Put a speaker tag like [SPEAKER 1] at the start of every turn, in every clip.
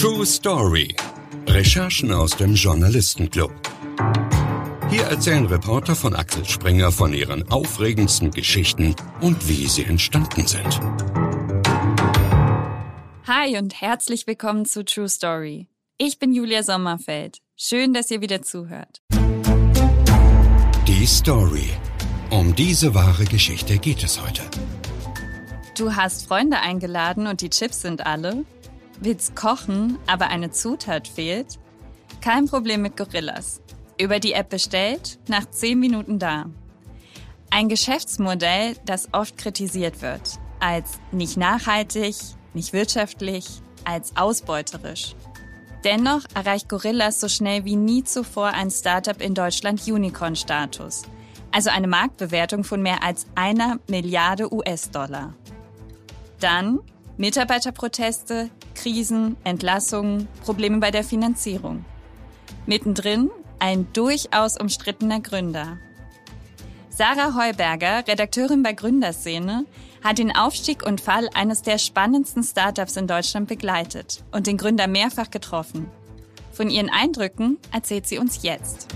[SPEAKER 1] True Story. Recherchen aus dem Journalistenclub. Hier erzählen Reporter von Axel Springer von ihren aufregendsten Geschichten und wie sie entstanden sind.
[SPEAKER 2] Hi und herzlich willkommen zu True Story. Ich bin Julia Sommerfeld. Schön, dass ihr wieder zuhört.
[SPEAKER 1] Die Story. Um diese wahre Geschichte geht es heute.
[SPEAKER 2] Du hast Freunde eingeladen und die Chips sind alle? Willst kochen, aber eine Zutat fehlt? Kein Problem mit Gorillas. Über die App bestellt, nach 10 Minuten da. Ein Geschäftsmodell, das oft kritisiert wird. Als nicht nachhaltig, nicht wirtschaftlich, als ausbeuterisch. Dennoch erreicht Gorillas so schnell wie nie zuvor ein Startup in Deutschland Unicorn-Status – also eine Marktbewertung von mehr als einer Milliarde US-Dollar. Dann Mitarbeiterproteste, Krisen, Entlassungen, Probleme bei der Finanzierung. Mittendrin ein durchaus umstrittener Gründer. Sarah Heuberger, Redakteurin bei Gründerszene, hat den Aufstieg und Fall eines der spannendsten Startups in Deutschland begleitet und den Gründer mehrfach getroffen. Von ihren Eindrücken erzählt sie uns jetzt.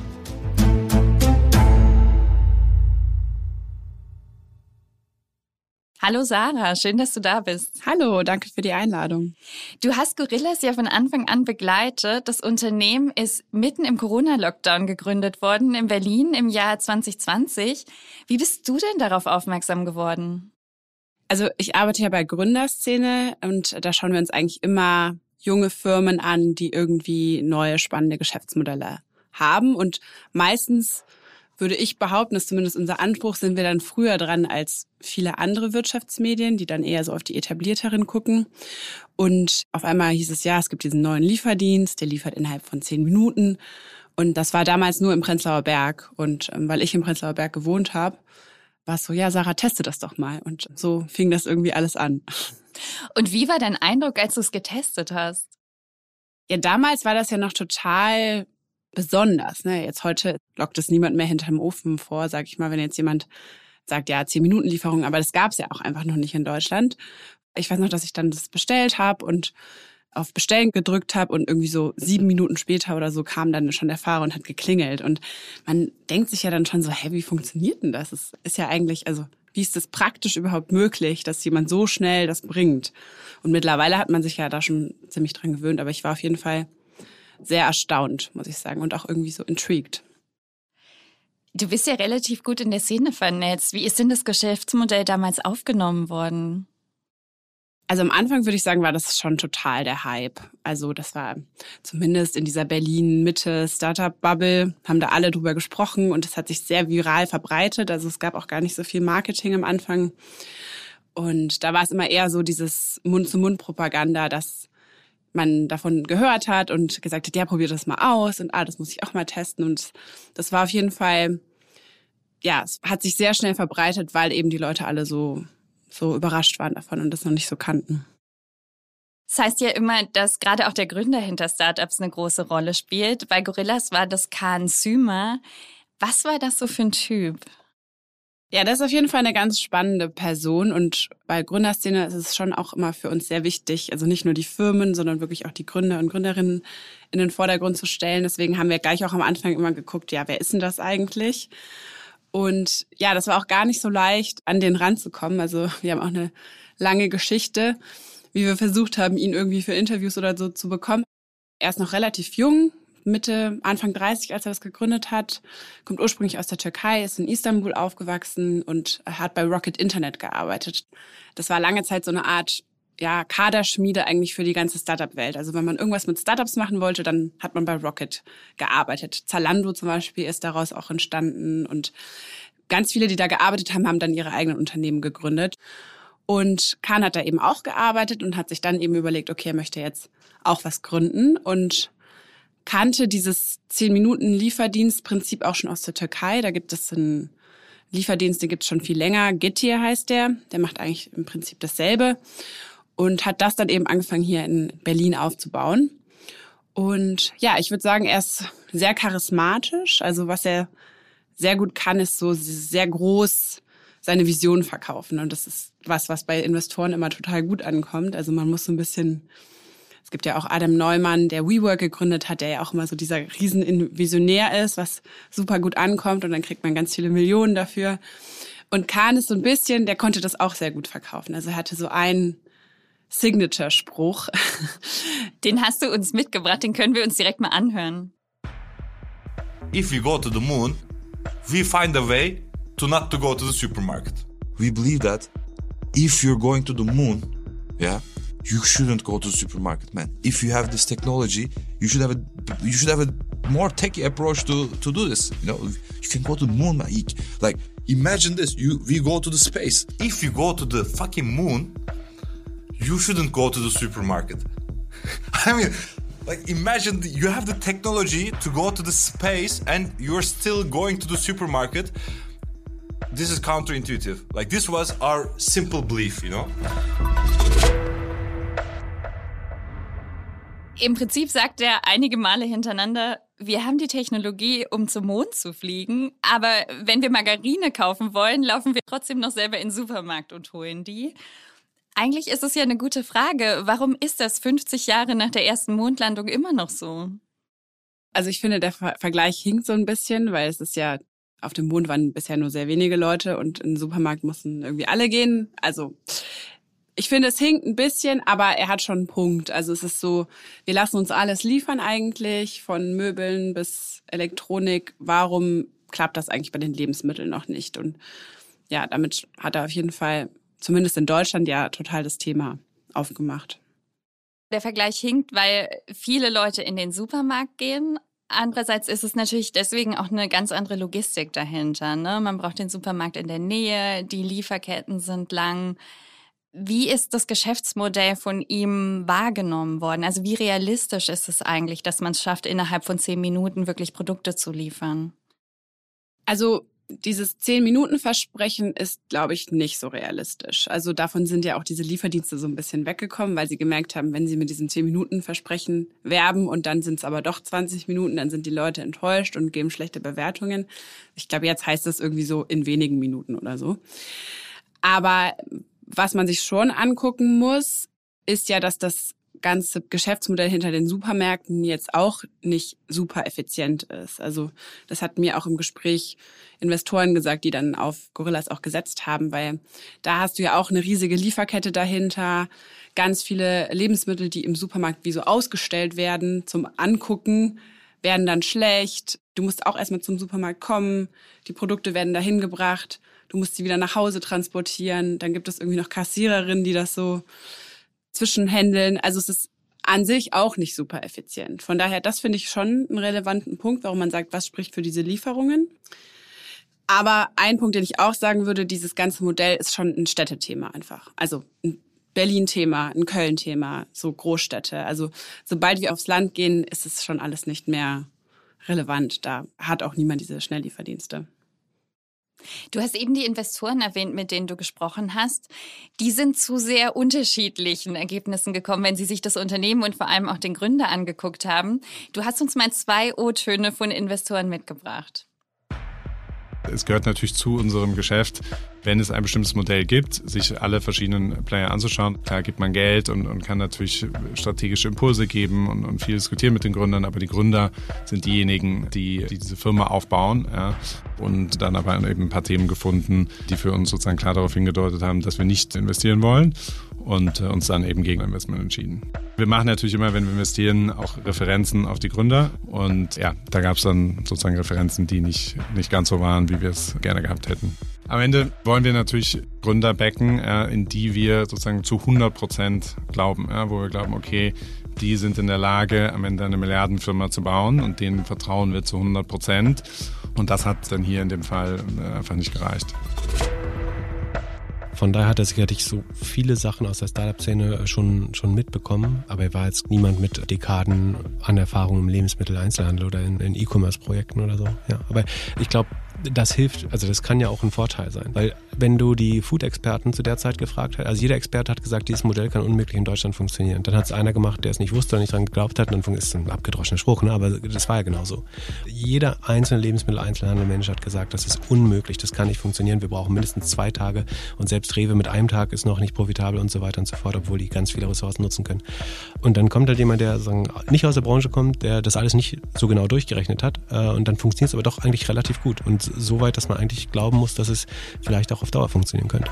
[SPEAKER 2] Hallo Sarah, schön, dass du da bist.
[SPEAKER 3] Hallo, danke für die Einladung.
[SPEAKER 2] Du hast Gorillas ja von Anfang an begleitet. Das Unternehmen ist mitten im Corona-Lockdown gegründet worden in Berlin im Jahr 2020. Wie bist du denn darauf aufmerksam geworden?
[SPEAKER 3] Also ich arbeite ja bei Gründerszene und da schauen wir uns eigentlich immer junge Firmen an, die irgendwie neue spannende Geschäftsmodelle haben und meistens würde ich behaupten, ist zumindest unser Anspruch, sind wir dann früher dran als viele andere Wirtschaftsmedien, die dann eher so auf die etablierteren gucken. Und auf einmal hieß es, ja, es gibt diesen neuen Lieferdienst, der liefert innerhalb von zehn Minuten. Und das war damals nur im Prenzlauer Berg. Und ähm, weil ich im Prenzlauer Berg gewohnt habe, war es so, ja, Sarah, teste das doch mal. Und so fing das irgendwie alles an.
[SPEAKER 2] Und wie war dein Eindruck, als du es getestet hast?
[SPEAKER 3] Ja, damals war das ja noch total besonders. Ne? Jetzt heute lockt es niemand mehr hinterm Ofen vor, sag ich mal, wenn jetzt jemand sagt, ja, zehn Minuten Lieferung, aber das gab es ja auch einfach noch nicht in Deutschland. Ich weiß noch, dass ich dann das bestellt habe und auf Bestellen gedrückt habe und irgendwie so sieben Minuten später oder so kam dann schon der Fahrer und hat geklingelt. Und man denkt sich ja dann schon so, hä, wie funktioniert denn das? Es ist ja eigentlich, also wie ist das praktisch überhaupt möglich, dass jemand so schnell das bringt? Und mittlerweile hat man sich ja da schon ziemlich dran gewöhnt, aber ich war auf jeden Fall sehr erstaunt, muss ich sagen, und auch irgendwie so intrigued.
[SPEAKER 2] Du bist ja relativ gut in der Szene vernetzt. Wie ist denn das Geschäftsmodell damals aufgenommen worden?
[SPEAKER 3] Also am Anfang würde ich sagen, war das schon total der Hype. Also das war zumindest in dieser Berlin-Mitte-Startup-Bubble, haben da alle drüber gesprochen und es hat sich sehr viral verbreitet. Also es gab auch gar nicht so viel Marketing am Anfang. Und da war es immer eher so dieses Mund-zu-Mund-Propaganda, dass man davon gehört hat und gesagt hat, ja, probier das mal aus und ah, das muss ich auch mal testen. Und das war auf jeden Fall, ja, es hat sich sehr schnell verbreitet, weil eben die Leute alle so, so überrascht waren davon und das noch nicht so kannten.
[SPEAKER 2] Das heißt ja immer, dass gerade auch der Gründer hinter Startups eine große Rolle spielt. Bei Gorillas war das Kahn Sümer. Was war das so für ein Typ?
[SPEAKER 3] Ja, das ist auf jeden Fall eine ganz spannende Person und bei Gründerszene ist es schon auch immer für uns sehr wichtig, also nicht nur die Firmen, sondern wirklich auch die Gründer und Gründerinnen in den Vordergrund zu stellen. Deswegen haben wir gleich auch am Anfang immer geguckt, ja, wer ist denn das eigentlich? Und ja, das war auch gar nicht so leicht, an den ranzukommen. Also wir haben auch eine lange Geschichte, wie wir versucht haben, ihn irgendwie für Interviews oder so zu bekommen. Er ist noch relativ jung, Mitte, Anfang 30, als er das gegründet hat, kommt ursprünglich aus der Türkei, ist in Istanbul aufgewachsen und hat bei Rocket Internet gearbeitet. Das war lange Zeit so eine Art ja, Kaderschmiede eigentlich für die ganze Startup-Welt. Also wenn man irgendwas mit Startups machen wollte, dann hat man bei Rocket gearbeitet. Zalando zum Beispiel ist daraus auch entstanden und ganz viele, die da gearbeitet haben, haben dann ihre eigenen Unternehmen gegründet. Und Kahn hat da eben auch gearbeitet und hat sich dann eben überlegt, okay, er möchte jetzt auch was gründen und kannte dieses 10-Minuten-Lieferdienstprinzip auch schon aus der Türkei. Da gibt es einen Lieferdienst, den gibt es schon viel länger. Getir heißt der. Der macht eigentlich im Prinzip dasselbe und hat das dann eben angefangen, hier in Berlin aufzubauen. Und ja, ich würde sagen, er ist sehr charismatisch. Also was er sehr gut kann, ist so sehr groß seine Vision verkaufen. Und das ist was, was bei Investoren immer total gut ankommt. Also man muss so ein bisschen gibt ja auch Adam Neumann, der WeWork gegründet hat, der ja auch immer so dieser riesen Visionär ist, was super gut ankommt und dann kriegt man ganz viele Millionen dafür. Und Kahn ist so ein bisschen, der konnte das auch sehr gut verkaufen. Also er hatte so einen Signature-Spruch.
[SPEAKER 2] Den hast du uns mitgebracht, den können wir uns direkt mal anhören.
[SPEAKER 4] If we go to the moon, we find a way to not to go to the supermarket.
[SPEAKER 5] We believe that if you're going to the moon, yeah, you shouldn't go to the supermarket, man. If you have this technology, you should have a you should have a more techy approach to to do this. You know, you can go to the moon, man. Like imagine this: you we go to the space.
[SPEAKER 4] If you go to the fucking moon, you shouldn't go to the supermarket. I mean, like imagine you have the technology to go to the space and you're still going to the supermarket. This is counterintuitive. Like this was our simple belief, you know.
[SPEAKER 2] Im Prinzip sagt er einige Male hintereinander, wir haben die Technologie, um zum Mond zu fliegen, aber wenn wir Margarine kaufen wollen, laufen wir trotzdem noch selber in den Supermarkt und holen die. Eigentlich ist es ja eine gute Frage. Warum ist das 50 Jahre nach der ersten Mondlandung immer noch so?
[SPEAKER 3] Also ich finde, der Ver Vergleich hinkt so ein bisschen, weil es ist ja, auf dem Mond waren bisher nur sehr wenige Leute und in den Supermarkt mussten irgendwie alle gehen. Also ich finde, es hinkt ein bisschen, aber er hat schon einen Punkt. Also es ist so, wir lassen uns alles liefern eigentlich, von Möbeln bis Elektronik. Warum klappt das eigentlich bei den Lebensmitteln noch nicht? Und ja, damit hat er auf jeden Fall zumindest in Deutschland ja total das Thema aufgemacht.
[SPEAKER 2] Der Vergleich hinkt, weil viele Leute in den Supermarkt gehen. Andererseits ist es natürlich deswegen auch eine ganz andere Logistik dahinter. Ne? Man braucht den Supermarkt in der Nähe, die Lieferketten sind lang. Wie ist das Geschäftsmodell von ihm wahrgenommen worden? Also wie realistisch ist es eigentlich, dass man es schafft, innerhalb von zehn Minuten wirklich Produkte zu liefern?
[SPEAKER 3] Also dieses Zehn-Minuten-Versprechen ist, glaube ich, nicht so realistisch. Also davon sind ja auch diese Lieferdienste so ein bisschen weggekommen, weil sie gemerkt haben, wenn sie mit diesem Zehn-Minuten-Versprechen werben und dann sind es aber doch 20 Minuten, dann sind die Leute enttäuscht und geben schlechte Bewertungen. Ich glaube, jetzt heißt das irgendwie so in wenigen Minuten oder so. Aber was man sich schon angucken muss, ist ja, dass das ganze Geschäftsmodell hinter den Supermärkten jetzt auch nicht super effizient ist. Also das hat mir auch im Gespräch Investoren gesagt, die dann auf Gorillas auch gesetzt haben, weil da hast du ja auch eine riesige Lieferkette dahinter, ganz viele Lebensmittel, die im Supermarkt wie so ausgestellt werden zum Angucken, werden dann schlecht. Du musst auch erstmal zum Supermarkt kommen, die Produkte werden dahin gebracht, du musst sie wieder nach Hause transportieren, dann gibt es irgendwie noch Kassiererinnen, die das so zwischenhändeln. Also es ist an sich auch nicht super effizient. Von daher, das finde ich schon einen relevanten Punkt, warum man sagt, was spricht für diese Lieferungen. Aber ein Punkt, den ich auch sagen würde, dieses ganze Modell ist schon ein Städtethema einfach. Also ein Berlin-Thema, ein Köln-Thema, so Großstädte. Also sobald wir aufs Land gehen, ist es schon alles nicht mehr relevant. Da hat auch niemand diese Schnelllieferdienste.
[SPEAKER 2] Du hast eben die Investoren erwähnt, mit denen du gesprochen hast. Die sind zu sehr unterschiedlichen Ergebnissen gekommen, wenn sie sich das Unternehmen und vor allem auch den Gründer angeguckt haben. Du hast uns mal zwei O-Töne von Investoren mitgebracht.
[SPEAKER 6] Es gehört natürlich zu unserem Geschäft, wenn es ein bestimmtes Modell gibt, sich alle verschiedenen Player anzuschauen. Klar gibt man Geld und, und kann natürlich strategische Impulse geben und, und, viel diskutieren mit den Gründern, aber die Gründer sind diejenigen, die, die diese Firma aufbauen ja, und dann aber eben ein paar Themen gefunden, die für uns sozusagen klar darauf hingedeutet haben, dass wir nicht investieren wollen und äh, uns dann eben gegen Investment entschieden. Wir machen natürlich immer, wenn wir investieren, auch Referenzen auf die Gründer und ja, da gab es dann sozusagen Referenzen, die nicht, nicht ganz so waren, wie wir es gerne gehabt hätten. Am Ende wollen wir natürlich Gründer backen, äh, in die wir sozusagen zu 100 Prozent glauben, ja, wo wir glauben, okay, die sind in der Lage, am Ende eine Milliardenfirma zu bauen und denen vertrauen wir zu 100 Prozent. Und das hat dann hier in dem Fall äh, einfach nicht gereicht.
[SPEAKER 7] Von daher hat er sicherlich so viele Sachen aus der Startup-Szene schon, schon mitbekommen, aber er war jetzt niemand mit Dekaden an Erfahrung im Lebensmitteleinzelhandel oder in, in E-Commerce-Projekten oder so. Ja, aber ich glaube, das hilft, also das kann ja auch ein Vorteil sein, weil wenn du die Food-Experten zu der Zeit gefragt hast, also jeder Experte hat gesagt, dieses Modell kann unmöglich in Deutschland funktionieren. Dann hat es einer gemacht, der es nicht wusste und nicht dran geglaubt hat, und dann ist es ein abgedroschener Spruch, ne? aber das war ja genauso. Jeder einzelne Lebensmittel-Einzelhandel-Mensch hat gesagt, das ist unmöglich, das kann nicht funktionieren, wir brauchen mindestens zwei Tage und selbst Rewe mit einem Tag ist noch nicht profitabel und so weiter und so fort, obwohl die ganz viele Ressourcen nutzen können. Und dann kommt halt jemand, der sagen, nicht aus der Branche kommt, der das alles nicht so genau durchgerechnet hat äh, und dann funktioniert es aber doch eigentlich relativ gut und so weit, dass man eigentlich glauben muss, dass es vielleicht auch auf Dauer funktionieren könnte.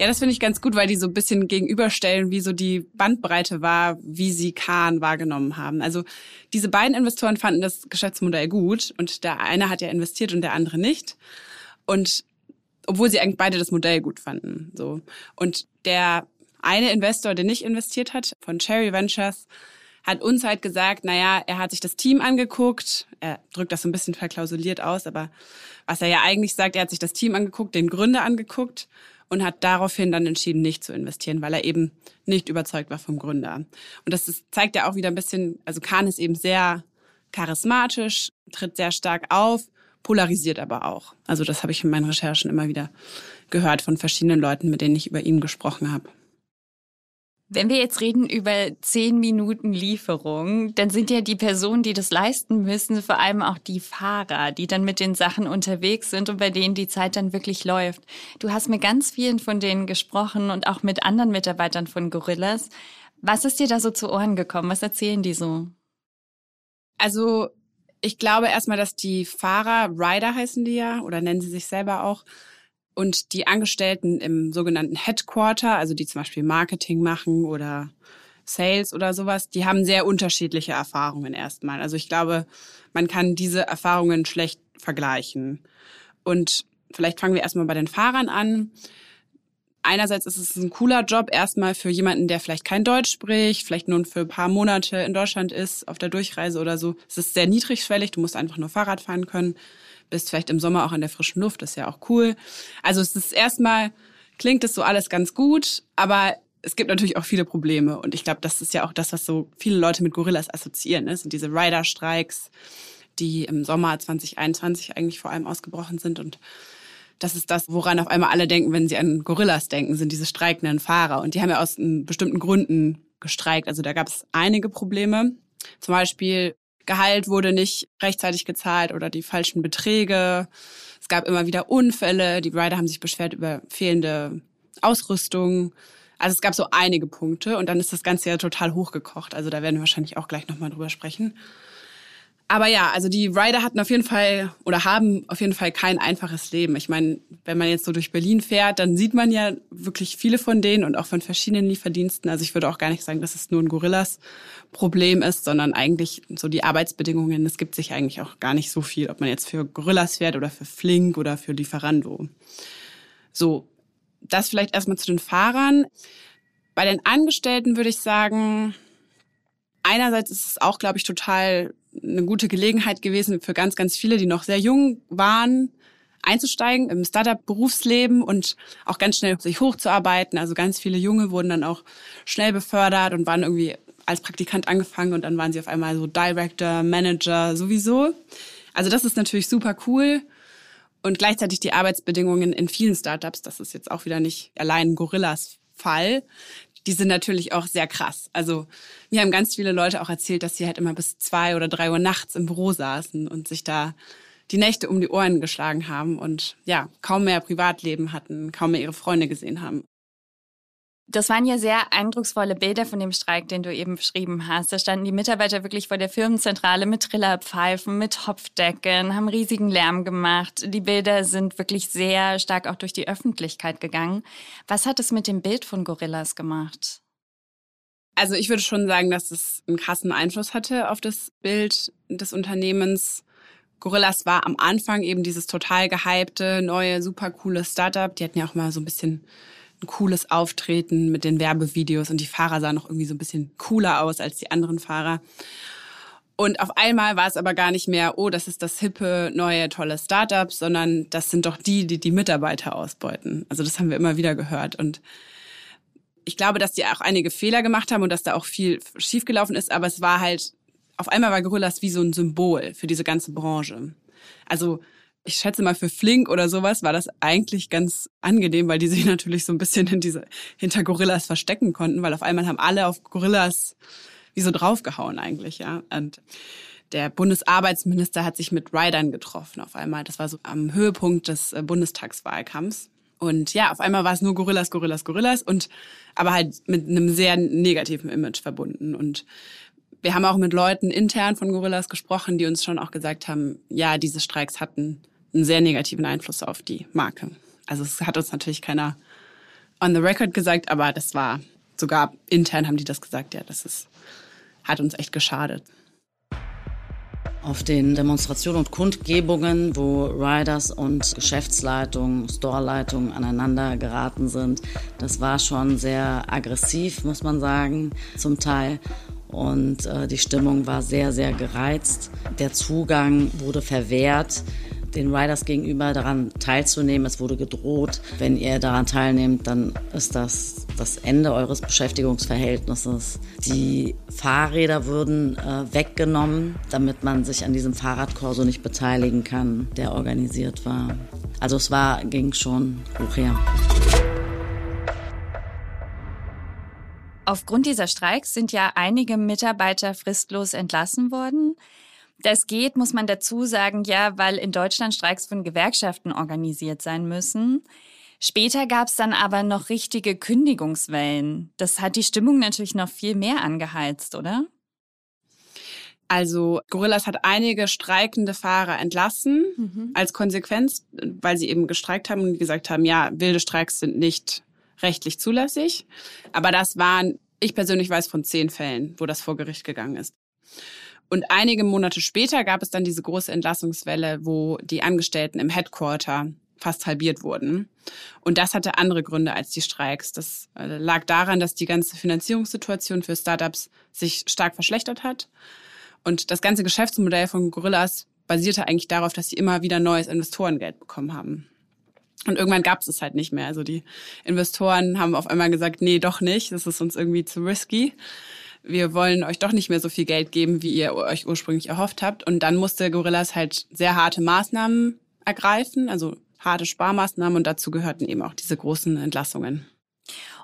[SPEAKER 3] Ja, das finde ich ganz gut, weil die so ein bisschen gegenüberstellen, wie so die Bandbreite war, wie sie Kahn wahrgenommen haben. Also diese beiden Investoren fanden das Geschäftsmodell gut und der eine hat ja investiert und der andere nicht. Und obwohl sie eigentlich beide das Modell gut fanden. So. Und der eine Investor, der nicht investiert hat, von Cherry Ventures, hat uns halt gesagt, naja, er hat sich das Team angeguckt. Er drückt das so ein bisschen verklausuliert aus, aber was er ja eigentlich sagt, er hat sich das Team angeguckt, den Gründer angeguckt und hat daraufhin dann entschieden, nicht zu investieren, weil er eben nicht überzeugt war vom Gründer. Und das ist, zeigt ja auch wieder ein bisschen, also Kahn ist eben sehr charismatisch, tritt sehr stark auf, polarisiert aber auch. Also das habe ich in meinen Recherchen immer wieder gehört von verschiedenen Leuten, mit denen ich über ihn gesprochen habe.
[SPEAKER 2] Wenn wir jetzt reden über zehn Minuten Lieferung, dann sind ja die Personen, die das leisten müssen, vor allem auch die Fahrer, die dann mit den Sachen unterwegs sind und bei denen die Zeit dann wirklich läuft. Du hast mit ganz vielen von denen gesprochen und auch mit anderen Mitarbeitern von Gorillas. Was ist dir da so zu Ohren gekommen? Was erzählen die so?
[SPEAKER 3] Also ich glaube erstmal, dass die Fahrer, Rider heißen die ja, oder nennen sie sich selber auch, und die Angestellten im sogenannten Headquarter, also die zum Beispiel Marketing machen oder Sales oder sowas, die haben sehr unterschiedliche Erfahrungen erstmal. Also ich glaube, man kann diese Erfahrungen schlecht vergleichen. Und vielleicht fangen wir erstmal bei den Fahrern an. Einerseits ist es ein cooler Job erstmal für jemanden, der vielleicht kein Deutsch spricht, vielleicht nur für ein paar Monate in Deutschland ist, auf der Durchreise oder so. Es ist sehr niedrigschwellig, du musst einfach nur Fahrrad fahren können bist vielleicht im Sommer auch in der frischen Luft, das ist ja auch cool. Also es ist erstmal, klingt es so alles ganz gut, aber es gibt natürlich auch viele Probleme. Und ich glaube, das ist ja auch das, was so viele Leute mit Gorillas assoziieren. Ne? Das sind diese Rider-Streiks, die im Sommer 2021 eigentlich vor allem ausgebrochen sind. Und das ist das, woran auf einmal alle denken, wenn sie an Gorillas denken, sind diese streikenden Fahrer. Und die haben ja aus bestimmten Gründen gestreikt. Also da gab es einige Probleme. Zum Beispiel Gehalt wurde nicht rechtzeitig gezahlt oder die falschen Beträge. Es gab immer wieder Unfälle. Die Rider haben sich beschwert über fehlende Ausrüstung. Also es gab so einige Punkte und dann ist das Ganze ja total hochgekocht. Also da werden wir wahrscheinlich auch gleich nochmal drüber sprechen. Aber ja, also die Rider hatten auf jeden Fall oder haben auf jeden Fall kein einfaches Leben. Ich meine, wenn man jetzt so durch Berlin fährt, dann sieht man ja wirklich viele von denen und auch von verschiedenen Lieferdiensten. Also ich würde auch gar nicht sagen, dass es nur ein Gorillas-Problem ist, sondern eigentlich so die Arbeitsbedingungen. Es gibt sich eigentlich auch gar nicht so viel, ob man jetzt für Gorillas fährt oder für Flink oder für Lieferando. So, das vielleicht erstmal zu den Fahrern. Bei den Angestellten würde ich sagen, einerseits ist es auch, glaube ich, total eine gute Gelegenheit gewesen für ganz, ganz viele, die noch sehr jung waren, einzusteigen im Startup-Berufsleben und auch ganz schnell sich hochzuarbeiten. Also ganz viele Junge wurden dann auch schnell befördert und waren irgendwie als Praktikant angefangen und dann waren sie auf einmal so Director, Manager sowieso. Also das ist natürlich super cool. Und gleichzeitig die Arbeitsbedingungen in vielen Startups, das ist jetzt auch wieder nicht allein Gorillas Fall, die sind natürlich auch sehr krass. Also mir haben ganz viele Leute auch erzählt, dass sie halt immer bis zwei oder drei Uhr nachts im Büro saßen und sich da die Nächte um die Ohren geschlagen haben und ja, kaum mehr Privatleben hatten, kaum mehr ihre Freunde gesehen haben.
[SPEAKER 2] Das waren ja sehr eindrucksvolle Bilder von dem Streik, den du eben beschrieben hast. Da standen die Mitarbeiter wirklich vor der Firmenzentrale mit Trillerpfeifen, mit Hopfdecken, haben riesigen Lärm gemacht. Die Bilder sind wirklich sehr stark auch durch die Öffentlichkeit gegangen. Was hat es mit dem Bild von Gorillas gemacht?
[SPEAKER 3] Also ich würde schon sagen, dass es einen krassen Einfluss hatte auf das Bild des Unternehmens. Gorillas war am Anfang eben dieses total gehypte, neue, super coole Startup. Die hatten ja auch mal so ein bisschen ein cooles Auftreten mit den Werbevideos und die Fahrer sahen noch irgendwie so ein bisschen cooler aus als die anderen Fahrer. Und auf einmal war es aber gar nicht mehr, oh, das ist das hippe, neue, tolle Startup, sondern das sind doch die, die die Mitarbeiter ausbeuten. Also das haben wir immer wieder gehört. Und ich glaube, dass die auch einige Fehler gemacht haben und dass da auch viel schiefgelaufen ist, aber es war halt, auf einmal war Gorillas wie so ein Symbol für diese ganze Branche. Also ich schätze mal für Flink oder sowas war das eigentlich ganz angenehm, weil die sich natürlich so ein bisschen in diese, hinter Gorillas verstecken konnten, weil auf einmal haben alle auf Gorillas wie so draufgehauen eigentlich, ja. Und der Bundesarbeitsminister hat sich mit Riders getroffen auf einmal. Das war so am Höhepunkt des äh, Bundestagswahlkampfs. Und ja, auf einmal war es nur Gorillas, Gorillas, Gorillas und aber halt mit einem sehr negativen Image verbunden. Und wir haben auch mit Leuten intern von Gorillas gesprochen, die uns schon auch gesagt haben, ja, diese Streiks hatten einen sehr negativen Einfluss auf die Marke. Also es hat uns natürlich keiner on the record gesagt, aber das war sogar intern haben die das gesagt, ja, das ist, hat uns echt geschadet.
[SPEAKER 8] Auf den Demonstrationen und Kundgebungen, wo Riders und Geschäftsleitung, Storeleitung aneinander geraten sind, das war schon sehr aggressiv, muss man sagen, zum Teil. Und äh, die Stimmung war sehr, sehr gereizt. Der Zugang wurde verwehrt den Riders gegenüber daran teilzunehmen. Es wurde gedroht, wenn ihr daran teilnehmt, dann ist das das Ende eures Beschäftigungsverhältnisses. Die Fahrräder würden äh, weggenommen, damit man sich an diesem Fahrradkorso nicht beteiligen kann, der organisiert war. Also es war, ging schon hoch her.
[SPEAKER 2] Aufgrund dieser Streiks sind ja einige Mitarbeiter fristlos entlassen worden. Das geht, muss man dazu sagen, ja, weil in Deutschland Streiks von Gewerkschaften organisiert sein müssen. Später gab es dann aber noch richtige Kündigungswellen. Das hat die Stimmung natürlich noch viel mehr angeheizt, oder?
[SPEAKER 3] Also Gorillas hat einige streikende Fahrer entlassen mhm. als Konsequenz, weil sie eben gestreikt haben und gesagt haben, ja, wilde Streiks sind nicht rechtlich zulässig. Aber das waren, ich persönlich weiß von zehn Fällen, wo das vor Gericht gegangen ist. Und einige Monate später gab es dann diese große Entlassungswelle, wo die Angestellten im Headquarter fast halbiert wurden. Und das hatte andere Gründe als die Streiks. Das äh, lag daran, dass die ganze Finanzierungssituation für Startups sich stark verschlechtert hat. Und das ganze Geschäftsmodell von Gorillas basierte eigentlich darauf, dass sie immer wieder neues Investorengeld bekommen haben. Und irgendwann gab es es halt nicht mehr. Also die Investoren haben auf einmal gesagt, nee, doch nicht, das ist uns irgendwie zu risky wir wollen euch doch nicht mehr so viel Geld geben, wie ihr euch ursprünglich erhofft habt. Und dann musste Gorillas halt sehr harte Maßnahmen ergreifen, also harte Sparmaßnahmen und dazu gehörten eben auch diese großen Entlassungen.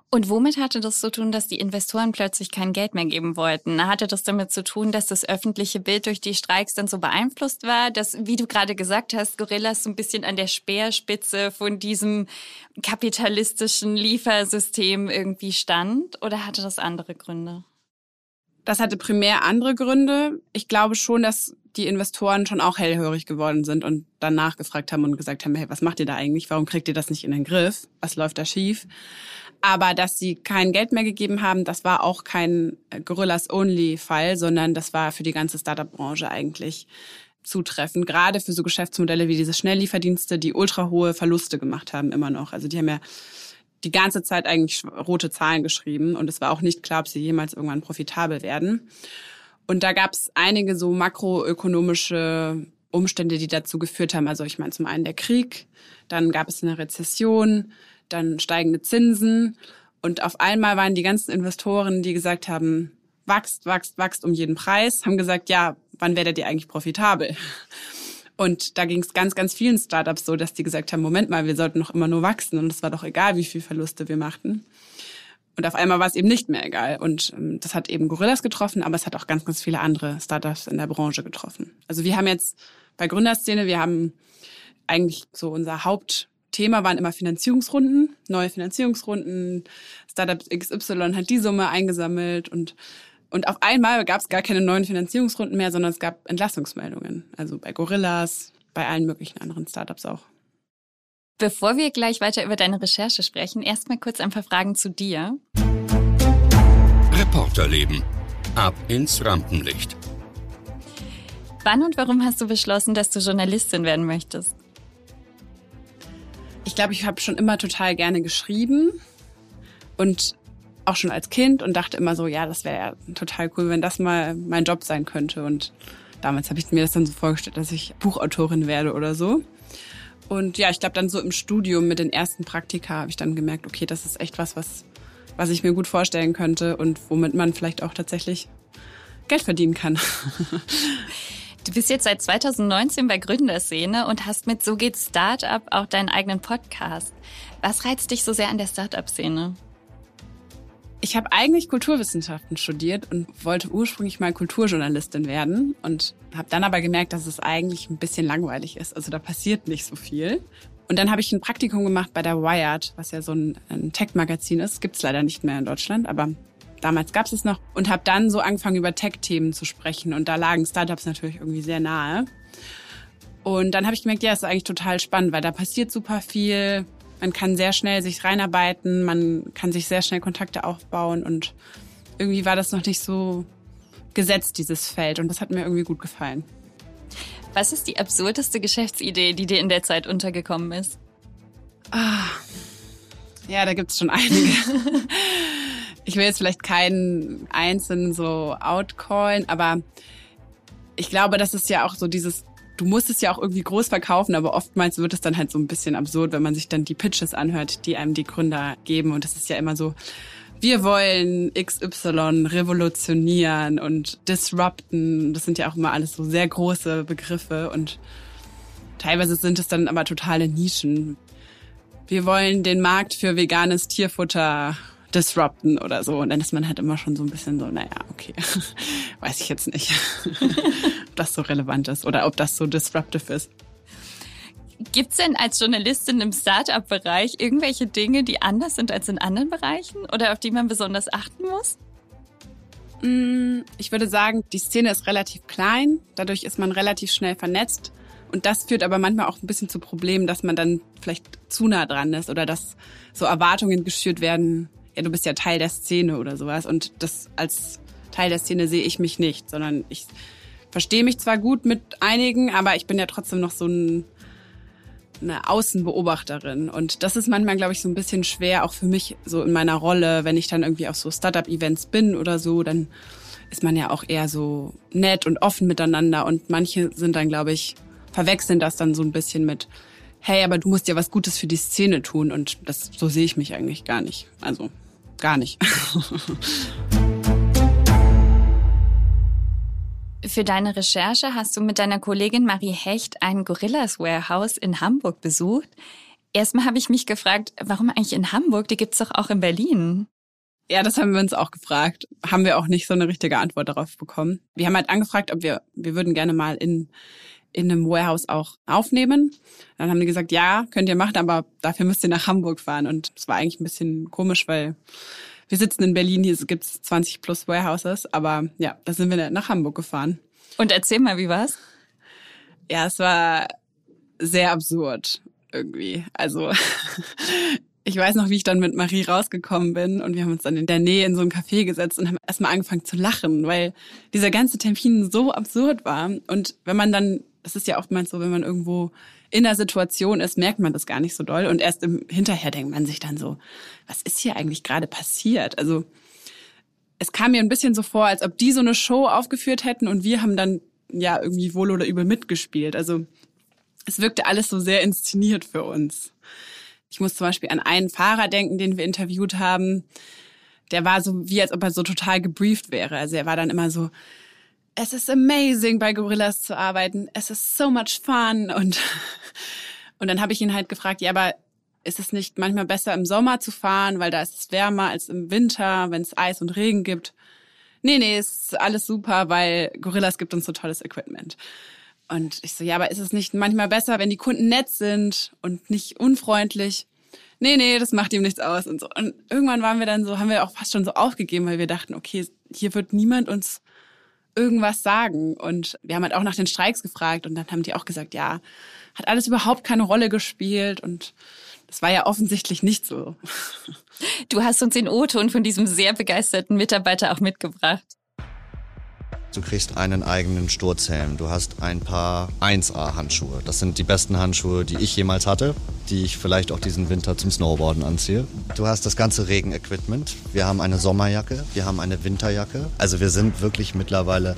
[SPEAKER 2] Und womit hatte das zu tun, dass die Investoren plötzlich kein Geld mehr geben wollten? Hatte das damit zu tun, dass das öffentliche Bild durch die Streiks dann so beeinflusst war, dass, wie du gerade gesagt hast, Gorillas so ein bisschen an der Speerspitze von diesem kapitalistischen Liefersystem irgendwie stand? Oder hatte das andere Gründe?
[SPEAKER 3] Das hatte primär andere Gründe. Ich glaube schon, dass die Investoren schon auch hellhörig geworden sind und dann nachgefragt haben und gesagt haben, hey, was macht ihr da eigentlich? Warum kriegt ihr das nicht in den Griff? Was läuft da schief? Aber dass sie kein Geld mehr gegeben haben, das war auch kein Gorillas-Only-Fall, sondern das war für die ganze Startup-Branche eigentlich zutreffend. Gerade für so Geschäftsmodelle wie diese Schnelllieferdienste, die ultra hohe Verluste gemacht haben immer noch. Also die haben ja die ganze Zeit eigentlich rote Zahlen geschrieben und es war auch nicht klar, ob sie jemals irgendwann profitabel werden. Und da gab es einige so makroökonomische Umstände, die dazu geführt haben. Also ich meine zum einen der Krieg, dann gab es eine Rezession, dann steigende Zinsen und auf einmal waren die ganzen Investoren, die gesagt haben, wächst, wächst, wächst um jeden Preis, haben gesagt, ja, wann werdet ihr eigentlich profitabel? Und da ging es ganz, ganz vielen Startups so, dass die gesagt haben, Moment mal, wir sollten noch immer nur wachsen und es war doch egal, wie viel Verluste wir machten. Und auf einmal war es eben nicht mehr egal. Und ähm, das hat eben Gorillas getroffen, aber es hat auch ganz, ganz viele andere Startups in der Branche getroffen. Also wir haben jetzt bei Gründerszene, wir haben eigentlich so unser Hauptthema waren immer Finanzierungsrunden, neue Finanzierungsrunden. Startup XY hat die Summe eingesammelt und und auf einmal gab es gar keine neuen Finanzierungsrunden mehr, sondern es gab Entlassungsmeldungen. Also bei Gorillas, bei allen möglichen anderen Startups auch.
[SPEAKER 2] Bevor wir gleich weiter über deine Recherche sprechen, erstmal kurz ein paar Fragen zu dir.
[SPEAKER 1] Reporterleben. Ab ins Rampenlicht.
[SPEAKER 2] Wann und warum hast du beschlossen, dass du Journalistin werden möchtest?
[SPEAKER 3] Ich glaube, ich habe schon immer total gerne geschrieben und auch schon als Kind und dachte immer so, ja, das wäre ja total cool, wenn das mal mein Job sein könnte. Und damals habe ich mir das dann so vorgestellt, dass ich Buchautorin werde oder so. Und ja, ich glaube dann so im Studium mit den ersten Praktika habe ich dann gemerkt, okay, das ist echt was, was, was ich mir gut vorstellen könnte und womit man vielleicht auch tatsächlich Geld verdienen kann.
[SPEAKER 2] Du bist jetzt seit 2019 bei Gründerszene und hast mit So geht Startup auch deinen eigenen Podcast. Was reizt dich so sehr an der Startup-Szene?
[SPEAKER 3] Ich habe eigentlich Kulturwissenschaften studiert und wollte ursprünglich mal Kulturjournalistin werden und habe dann aber gemerkt, dass es eigentlich ein bisschen langweilig ist. Also da passiert nicht so viel. Und dann habe ich ein Praktikum gemacht bei der Wired, was ja so ein, ein Tech-Magazin ist. Gibt's leider nicht mehr in Deutschland, aber damals gab's es noch. Und habe dann so angefangen, über Tech-Themen zu sprechen. Und da lagen Startups natürlich irgendwie sehr nahe. Und dann habe ich gemerkt, ja, ist eigentlich total spannend, weil da passiert super viel. Man kann sehr schnell sich reinarbeiten, man kann sich sehr schnell Kontakte aufbauen und irgendwie war das noch nicht so gesetzt, dieses Feld. Und das hat mir irgendwie gut gefallen.
[SPEAKER 2] Was ist die absurdeste Geschäftsidee, die dir in der Zeit untergekommen ist?
[SPEAKER 3] Ah, ja, da gibt's schon einige. ich will jetzt vielleicht keinen einzelnen so outcallen, aber ich glaube, das ist ja auch so dieses, du musst es ja auch irgendwie groß verkaufen, aber oftmals wird es dann halt so ein bisschen absurd, wenn man sich dann die Pitches anhört, die einem die Gründer geben. Und das ist ja immer so, wir wollen XY revolutionieren und disrupten. Das sind ja auch immer alles so sehr große Begriffe und teilweise sind es dann aber totale Nischen. Wir wollen den Markt für veganes Tierfutter disrupten oder so. Und dann ist man halt immer schon so ein bisschen so, naja, okay, weiß ich jetzt nicht, ob das so relevant ist oder ob das so disruptive ist.
[SPEAKER 2] Gibt's denn als Journalistin im Startup-Bereich irgendwelche Dinge, die anders sind als in anderen Bereichen oder auf die man besonders achten muss?
[SPEAKER 3] Mm, ich würde sagen, die Szene ist relativ klein, dadurch ist man relativ schnell vernetzt. Und das führt aber manchmal auch ein bisschen zu Problemen, dass man dann vielleicht zu nah dran ist oder dass so Erwartungen geschürt werden, du bist ja Teil der Szene oder sowas. Und das als Teil der Szene sehe ich mich nicht, sondern ich verstehe mich zwar gut mit einigen, aber ich bin ja trotzdem noch so ein eine Außenbeobachterin. Und das ist manchmal, glaube ich, so ein bisschen schwer, auch für mich so in meiner Rolle, wenn ich dann irgendwie auf so Startup-Events bin oder so, dann ist man ja auch eher so nett und offen miteinander. Und manche sind dann, glaube ich, verwechseln das dann so ein bisschen mit, hey, aber du musst ja was Gutes für die Szene tun. Und das, so sehe ich mich eigentlich gar nicht. Also, gar nicht.
[SPEAKER 2] Für deine Recherche hast du mit deiner Kollegin Marie Hecht ein Gorillas Warehouse in Hamburg besucht. Erstmal habe ich mich gefragt, warum eigentlich in Hamburg? Die gibt's doch auch in Berlin.
[SPEAKER 3] Ja, das haben wir uns auch gefragt. Haben wir auch nicht so eine richtige Antwort darauf bekommen. Wir haben halt angefragt, ob wir, wir würden gerne mal in, in einem Warehouse auch aufnehmen. Dann haben die gesagt, ja, könnt ihr machen, aber dafür müsst ihr nach Hamburg fahren. Und es war eigentlich ein bisschen komisch, weil wir sitzen in Berlin, hier gibt's 20 plus Warehouses, aber ja, da sind wir nach Hamburg gefahren.
[SPEAKER 2] Und erzähl mal, wie war's?
[SPEAKER 3] Ja, es war sehr absurd irgendwie. Also ich weiß noch, wie ich dann mit Marie rausgekommen bin und wir haben uns dann in der Nähe in so ein Café gesetzt und haben erstmal angefangen zu lachen, weil dieser ganze Termin so absurd war. Und wenn man dann, das ist ja oftmals so, wenn man irgendwo in der Situation ist, merkt man das gar nicht so doll. Und erst im Hinterher denkt man sich dann so, was ist hier eigentlich gerade passiert? Also es kam mir ein bisschen so vor, als ob die so eine Show aufgeführt hätten und wir haben dann ja irgendwie wohl oder übel mitgespielt. Also es wirkte alles so sehr inszeniert für uns. Ich muss zum Beispiel an einen Fahrer denken, den wir interviewt haben. Der war so wie, als ob er so total gebrieft wäre. Also er war dann immer so, es ist amazing, bei Gorillas zu arbeiten. Es ist so much fun. Und, und dann habe ich ihn halt gefragt, ja, aber ist es nicht manchmal besser im Sommer zu fahren, weil da ist es wärmer als im Winter, wenn es Eis und Regen gibt? Nee, nee, ist alles super, weil Gorillas gibt uns so tolles Equipment. Und ich so, ja, aber ist es nicht manchmal besser, wenn die Kunden nett sind und nicht unfreundlich? Nee, nee, das macht ihm nichts aus und so. Und irgendwann waren wir dann so, haben wir auch fast schon so aufgegeben, weil wir dachten, okay, hier wird niemand uns irgendwas sagen. Und wir haben halt auch nach den Streiks gefragt und dann haben die auch gesagt, ja, hat alles überhaupt keine Rolle gespielt und das war ja offensichtlich nicht so.
[SPEAKER 2] Du hast uns den O-Ton von diesem sehr begeisterten Mitarbeiter auch mitgebracht.
[SPEAKER 9] Du kriegst einen eigenen Sturzhelm. Du hast ein paar 1A-Handschuhe. Das sind die besten Handschuhe, die ich jemals hatte, die ich vielleicht auch diesen Winter zum Snowboarden anziehe. Du hast das ganze Regenequipment. Wir haben eine Sommerjacke, wir haben eine Winterjacke. Also wir sind wirklich mittlerweile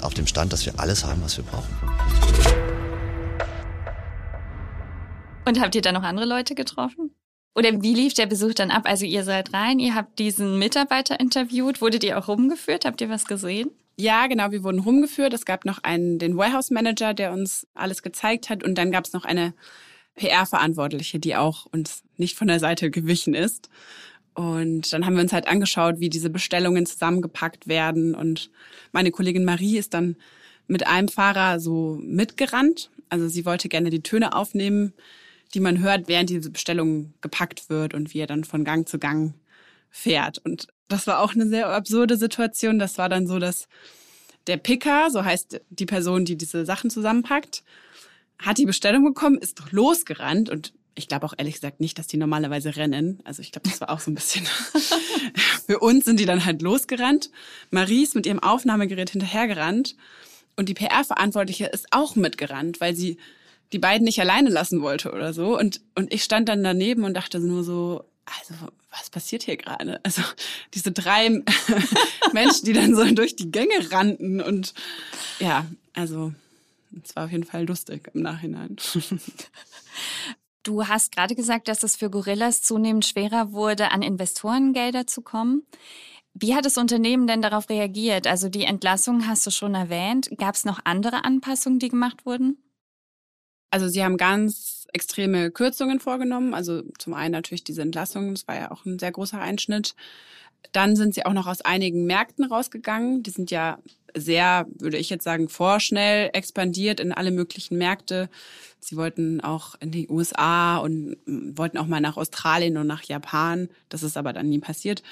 [SPEAKER 9] auf dem Stand, dass wir alles haben, was wir brauchen.
[SPEAKER 2] Und habt ihr da noch andere Leute getroffen? Oder wie lief der Besuch dann ab? Also ihr seid rein, ihr habt diesen Mitarbeiter interviewt. Wurdet ihr auch rumgeführt? Habt ihr was gesehen?
[SPEAKER 3] Ja, genau, wir wurden rumgeführt. Es gab noch einen, den Warehouse Manager, der uns alles gezeigt hat. Und dann gab es noch eine PR-Verantwortliche, die auch uns nicht von der Seite gewichen ist. Und dann haben wir uns halt angeschaut, wie diese Bestellungen zusammengepackt werden. Und meine Kollegin Marie ist dann mit einem Fahrer so mitgerannt. Also sie wollte gerne die Töne aufnehmen, die man hört, während diese Bestellung gepackt wird und wie er dann von Gang zu Gang fährt. Und das war auch eine sehr absurde Situation. Das war dann so, dass der Picker, so heißt die Person, die diese Sachen zusammenpackt, hat die Bestellung bekommen, ist losgerannt und ich glaube auch ehrlich gesagt nicht, dass die normalerweise rennen. Also ich glaube, das war auch so ein bisschen. Für uns sind die dann halt losgerannt. Marie ist mit ihrem Aufnahmegerät hinterhergerannt und die PR-Verantwortliche ist auch mitgerannt, weil sie die beiden nicht alleine lassen wollte oder so. Und, und ich stand dann daneben und dachte nur so, also was passiert hier gerade? Also diese drei Menschen, die dann so durch die Gänge rannten und ja, also es war auf jeden Fall lustig im Nachhinein.
[SPEAKER 2] Du hast gerade gesagt, dass es für Gorillas zunehmend schwerer wurde, an Investorengelder zu kommen. Wie hat das Unternehmen denn darauf reagiert? Also die Entlassung hast du schon erwähnt. Gab es noch andere Anpassungen, die gemacht wurden?
[SPEAKER 3] Also sie haben ganz extreme Kürzungen vorgenommen. Also zum einen natürlich diese Entlassung, das war ja auch ein sehr großer Einschnitt. Dann sind sie auch noch aus einigen Märkten rausgegangen. Die sind ja sehr, würde ich jetzt sagen, vorschnell expandiert in alle möglichen Märkte. Sie wollten auch in die USA und wollten auch mal nach Australien und nach Japan. Das ist aber dann nie passiert.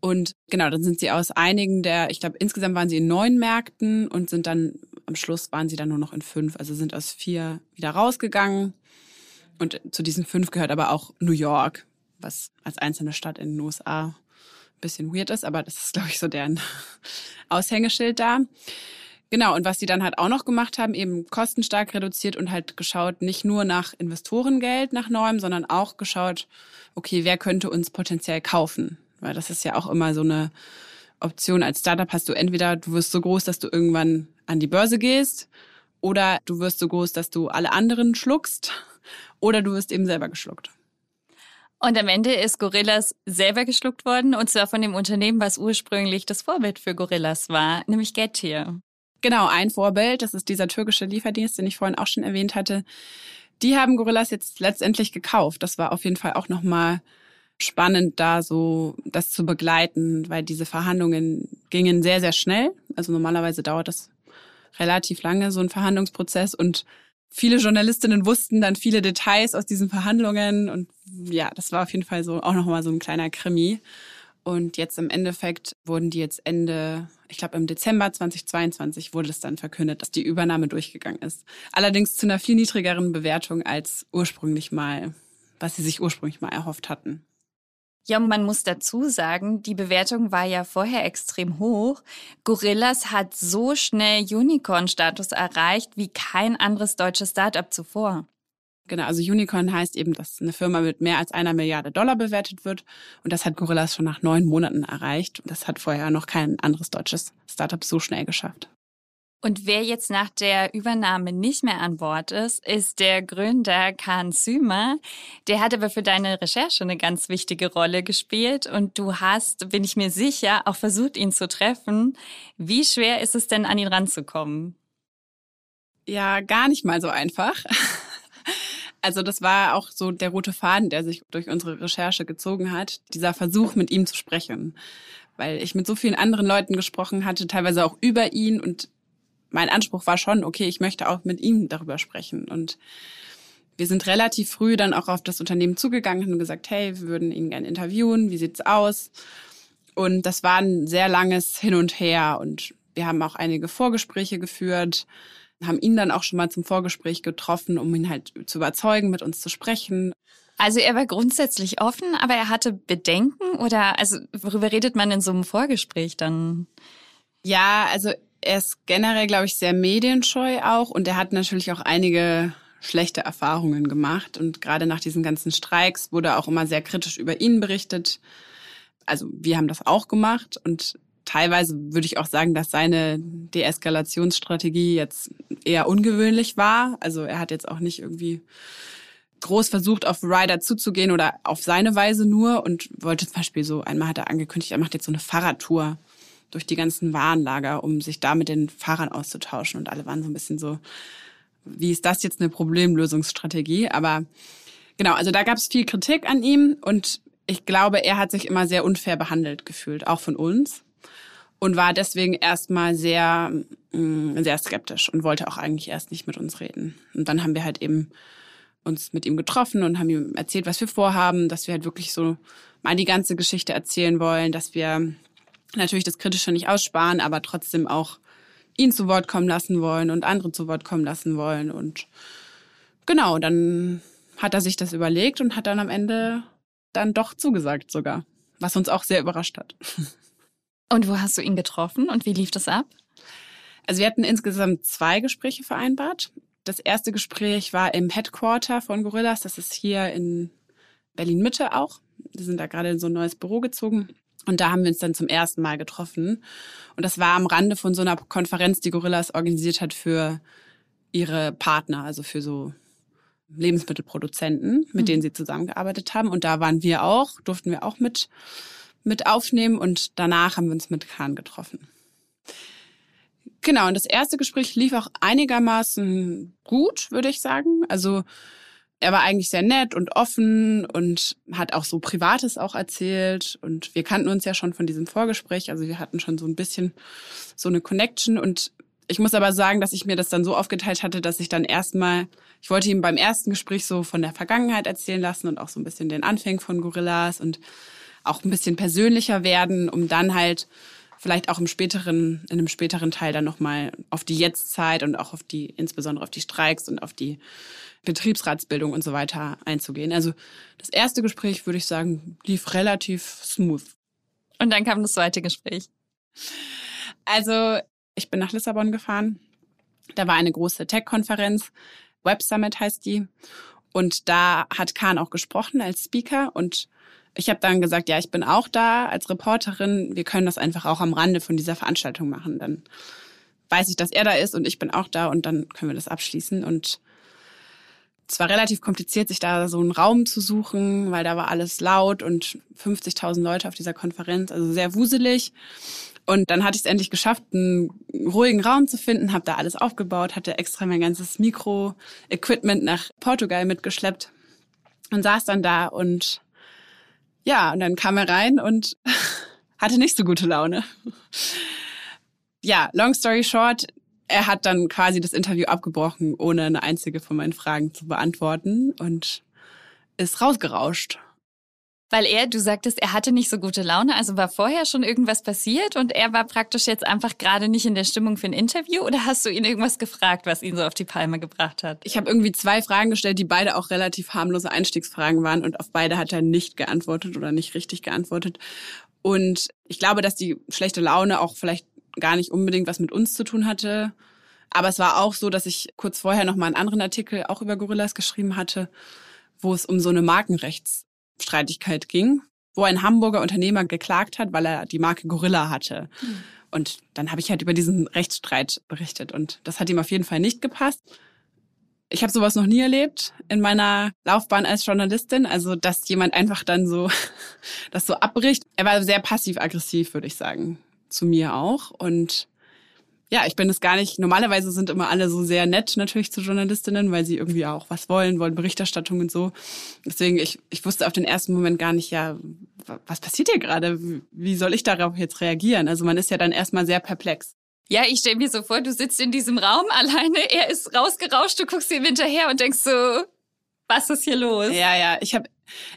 [SPEAKER 3] Und genau, dann sind sie aus einigen der, ich glaube, insgesamt waren sie in neun Märkten und sind dann, am Schluss waren sie dann nur noch in fünf, also sind aus vier wieder rausgegangen. Und zu diesen fünf gehört aber auch New York, was als einzelne Stadt in den USA ein bisschen weird ist, aber das ist, glaube ich, so deren Aushängeschild da. Genau, und was sie dann halt auch noch gemacht haben, eben kostenstark reduziert und halt geschaut, nicht nur nach Investorengeld, nach neuem, sondern auch geschaut, okay, wer könnte uns potenziell kaufen? Weil das ist ja auch immer so eine Option. Als Startup hast du entweder, du wirst so groß, dass du irgendwann an die Börse gehst, oder du wirst so groß, dass du alle anderen schluckst, oder du wirst eben selber geschluckt.
[SPEAKER 2] Und am Ende ist Gorillas selber geschluckt worden, und zwar von dem Unternehmen, was ursprünglich das Vorbild für Gorillas war, nämlich Getir.
[SPEAKER 3] Genau, ein Vorbild, das ist dieser türkische Lieferdienst, den ich vorhin auch schon erwähnt hatte. Die haben Gorillas jetzt letztendlich gekauft. Das war auf jeden Fall auch nochmal spannend, da so das zu begleiten, weil diese Verhandlungen gingen sehr, sehr schnell. Also normalerweise dauert das relativ lange, so ein Verhandlungsprozess. Und viele Journalistinnen wussten dann viele Details aus diesen Verhandlungen. Und ja, das war auf jeden Fall so auch nochmal so ein kleiner Krimi. Und jetzt im Endeffekt wurden die jetzt Ende, ich glaube im Dezember 2022 wurde es dann verkündet, dass die Übernahme durchgegangen ist. Allerdings zu einer viel niedrigeren Bewertung als ursprünglich mal, was sie sich ursprünglich mal erhofft hatten.
[SPEAKER 2] Ja, man muss dazu sagen, die Bewertung war ja vorher extrem hoch. Gorillas hat so schnell Unicorn-Status erreicht wie kein anderes deutsches Startup zuvor.
[SPEAKER 3] Genau, also Unicorn heißt eben, dass eine Firma mit mehr als einer Milliarde Dollar bewertet wird. Und das hat Gorillas schon nach neun Monaten erreicht. Und das hat vorher noch kein anderes deutsches Startup so schnell geschafft.
[SPEAKER 2] Und wer jetzt nach der Übernahme nicht mehr an Bord ist, ist der Gründer Kahn Zümer. Der hat aber für deine Recherche eine ganz wichtige Rolle gespielt und du hast, bin ich mir sicher, auch versucht, ihn zu treffen. Wie schwer ist es denn, an ihn ranzukommen?
[SPEAKER 3] Ja, gar nicht mal so einfach. Also das war auch so der rote Faden, der sich durch unsere Recherche gezogen hat, dieser Versuch, mit ihm zu sprechen. Weil ich mit so vielen anderen Leuten gesprochen hatte, teilweise auch über ihn und mein Anspruch war schon, okay, ich möchte auch mit ihm darüber sprechen. Und wir sind relativ früh dann auch auf das Unternehmen zugegangen und gesagt, hey, wir würden ihn gerne interviewen, wie sieht's aus? Und das war ein sehr langes Hin und Her und wir haben auch einige Vorgespräche geführt, haben ihn dann auch schon mal zum Vorgespräch getroffen, um ihn halt zu überzeugen, mit uns zu sprechen.
[SPEAKER 2] Also er war grundsätzlich offen, aber er hatte Bedenken oder also worüber redet man in so einem Vorgespräch dann?
[SPEAKER 3] Ja, also er ist generell, glaube ich, sehr medienscheu auch und er hat natürlich auch einige schlechte Erfahrungen gemacht. Und gerade nach diesen ganzen Streiks wurde auch immer sehr kritisch über ihn berichtet. Also wir haben das auch gemacht und teilweise würde ich auch sagen, dass seine Deeskalationsstrategie jetzt eher ungewöhnlich war. Also er hat jetzt auch nicht irgendwie groß versucht, auf Ryder zuzugehen oder auf seine Weise nur und wollte zum Beispiel so, einmal hat er angekündigt, er macht jetzt so eine Fahrradtour durch die ganzen Warenlager, um sich da mit den Fahrern auszutauschen. Und alle waren so ein bisschen so, wie ist das jetzt eine Problemlösungsstrategie? Aber genau, also da gab es viel Kritik an ihm und ich glaube, er hat sich immer sehr unfair behandelt gefühlt, auch von uns. Und war deswegen erstmal sehr, mm, sehr skeptisch und wollte auch eigentlich erst nicht mit uns reden. Und dann haben wir halt eben uns mit ihm getroffen und haben ihm erzählt, was wir vorhaben, dass wir halt wirklich so mal die ganze Geschichte erzählen wollen, dass wir natürlich das Kritische nicht aussparen, aber trotzdem auch ihn zu Wort kommen lassen wollen und andere zu Wort kommen lassen wollen. Und genau, dann hat er sich das überlegt und hat dann am Ende dann doch zugesagt sogar, was uns auch sehr überrascht hat.
[SPEAKER 2] Und wo hast du ihn getroffen und wie lief das ab?
[SPEAKER 3] Also wir hatten insgesamt zwei Gespräche vereinbart. Das erste Gespräch war im Headquarter von Gorillas. Das ist hier in Berlin Mitte auch. Wir sind da gerade in so ein neues Büro gezogen. Und da haben wir uns dann zum ersten Mal getroffen. Und das war am Rande von so einer Konferenz, die Gorillas organisiert hat für ihre Partner, also für so Lebensmittelproduzenten, mit mhm. denen sie zusammengearbeitet haben. Und da waren wir auch, durften wir auch mit, mit aufnehmen. Und danach haben wir uns mit Kahn getroffen. Genau, und das erste Gespräch lief auch einigermaßen gut, würde ich sagen. Also er war eigentlich sehr nett und offen und hat auch so Privates auch erzählt. Und wir kannten uns ja schon von diesem Vorgespräch. Also wir hatten schon so ein bisschen so eine Connection. Und ich muss aber sagen, dass ich mir das dann so aufgeteilt hatte, dass ich dann erstmal, ich wollte ihm beim ersten Gespräch so von der Vergangenheit erzählen lassen und auch so ein bisschen den Anfängen von Gorillas und auch ein bisschen persönlicher werden, um dann halt vielleicht auch im späteren, in einem späteren Teil dann nochmal auf die Jetztzeit und auch auf die, insbesondere auf die Streiks und auf die Betriebsratsbildung und so weiter einzugehen. Also das erste Gespräch, würde ich sagen, lief relativ smooth.
[SPEAKER 2] Und dann kam das zweite Gespräch.
[SPEAKER 3] Also ich bin nach Lissabon gefahren. Da war eine große Tech-Konferenz. Web Summit heißt die. Und da hat Kahn auch gesprochen als Speaker. Und ich habe dann gesagt, ja, ich bin auch da als Reporterin. Wir können das einfach auch am Rande von dieser Veranstaltung machen. Dann weiß ich, dass er da ist und ich bin auch da und dann können wir das abschließen. Und es war relativ kompliziert, sich da so einen Raum zu suchen, weil da war alles laut und 50.000 Leute auf dieser Konferenz, also sehr wuselig. Und dann hatte ich es endlich geschafft, einen ruhigen Raum zu finden, habe da alles aufgebaut, hatte extra mein ganzes Mikro-Equipment nach Portugal mitgeschleppt und saß dann da und ja, und dann kam er rein und hatte nicht so gute Laune. Ja, long story short, er hat dann quasi das Interview abgebrochen, ohne eine einzige von meinen Fragen zu beantworten und ist rausgerauscht.
[SPEAKER 2] Weil er, du sagtest, er hatte nicht so gute Laune, also war vorher schon irgendwas passiert und er war praktisch jetzt einfach gerade nicht in der Stimmung für ein Interview oder hast du ihn irgendwas gefragt, was ihn so auf die Palme gebracht hat?
[SPEAKER 3] Ich habe irgendwie zwei Fragen gestellt, die beide auch relativ harmlose Einstiegsfragen waren und auf beide hat er nicht geantwortet oder nicht richtig geantwortet. Und ich glaube, dass die schlechte Laune auch vielleicht gar nicht unbedingt was mit uns zu tun hatte. Aber es war auch so, dass ich kurz vorher noch mal einen anderen Artikel auch über Gorillas geschrieben hatte, wo es um so eine Markenrechtsstreitigkeit ging, wo ein Hamburger Unternehmer geklagt hat, weil er die Marke Gorilla hatte. Mhm. Und dann habe ich halt über diesen Rechtsstreit berichtet und das hat ihm auf jeden Fall nicht gepasst. Ich habe sowas noch nie erlebt in meiner Laufbahn als Journalistin, also dass jemand einfach dann so das so abbricht. Er war sehr passiv-aggressiv, würde ich sagen zu mir auch. Und ja, ich bin es gar nicht. Normalerweise sind immer alle so sehr nett natürlich zu Journalistinnen, weil sie irgendwie auch was wollen, wollen Berichterstattung und so. Deswegen, ich, ich wusste auf den ersten Moment gar nicht, ja, was passiert hier gerade? Wie soll ich darauf jetzt reagieren? Also man ist ja dann erstmal sehr perplex.
[SPEAKER 2] Ja, ich stelle mir so vor, du sitzt in diesem Raum alleine, er ist rausgerauscht, du guckst ihm hinterher und denkst so, was ist hier los?
[SPEAKER 3] Ja, ja, ich habe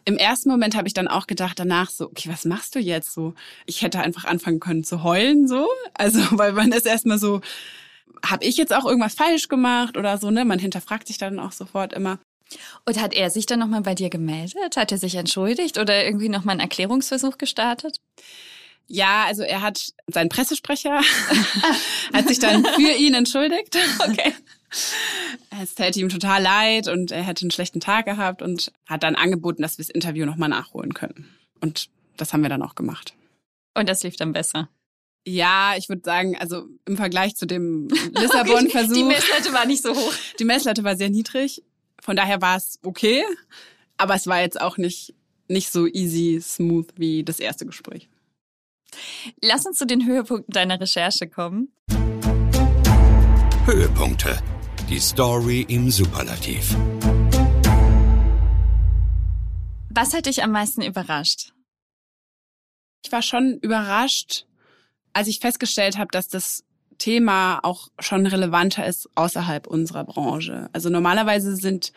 [SPEAKER 3] im ersten Moment habe ich dann auch gedacht danach so, okay, was machst du jetzt so? Ich hätte einfach anfangen können zu heulen so, also weil man ist erstmal so habe ich jetzt auch irgendwas falsch gemacht oder so, ne? Man hinterfragt sich dann auch sofort immer.
[SPEAKER 2] Und hat er sich dann nochmal bei dir gemeldet? Hat er sich entschuldigt oder irgendwie nochmal einen Erklärungsversuch gestartet?
[SPEAKER 3] Ja, also er hat, sein Pressesprecher hat sich dann für ihn entschuldigt. Okay. Es täte ihm total leid und er hätte einen schlechten Tag gehabt und hat dann angeboten, dass wir das Interview nochmal nachholen können. Und das haben wir dann auch gemacht.
[SPEAKER 2] Und das lief dann besser.
[SPEAKER 3] Ja, ich würde sagen, also im Vergleich zu dem Lissabon-Versuch.
[SPEAKER 2] die Messlatte war nicht so hoch.
[SPEAKER 3] Die Messlatte war sehr niedrig. Von daher war es okay. Aber es war jetzt auch nicht, nicht so easy, smooth wie das erste Gespräch.
[SPEAKER 2] Lass uns zu den Höhepunkten deiner Recherche kommen.
[SPEAKER 1] Höhepunkte. Die Story im Superlativ.
[SPEAKER 2] Was hat dich am meisten überrascht?
[SPEAKER 3] Ich war schon überrascht, als ich festgestellt habe, dass das Thema auch schon relevanter ist außerhalb unserer Branche. Also normalerweise sind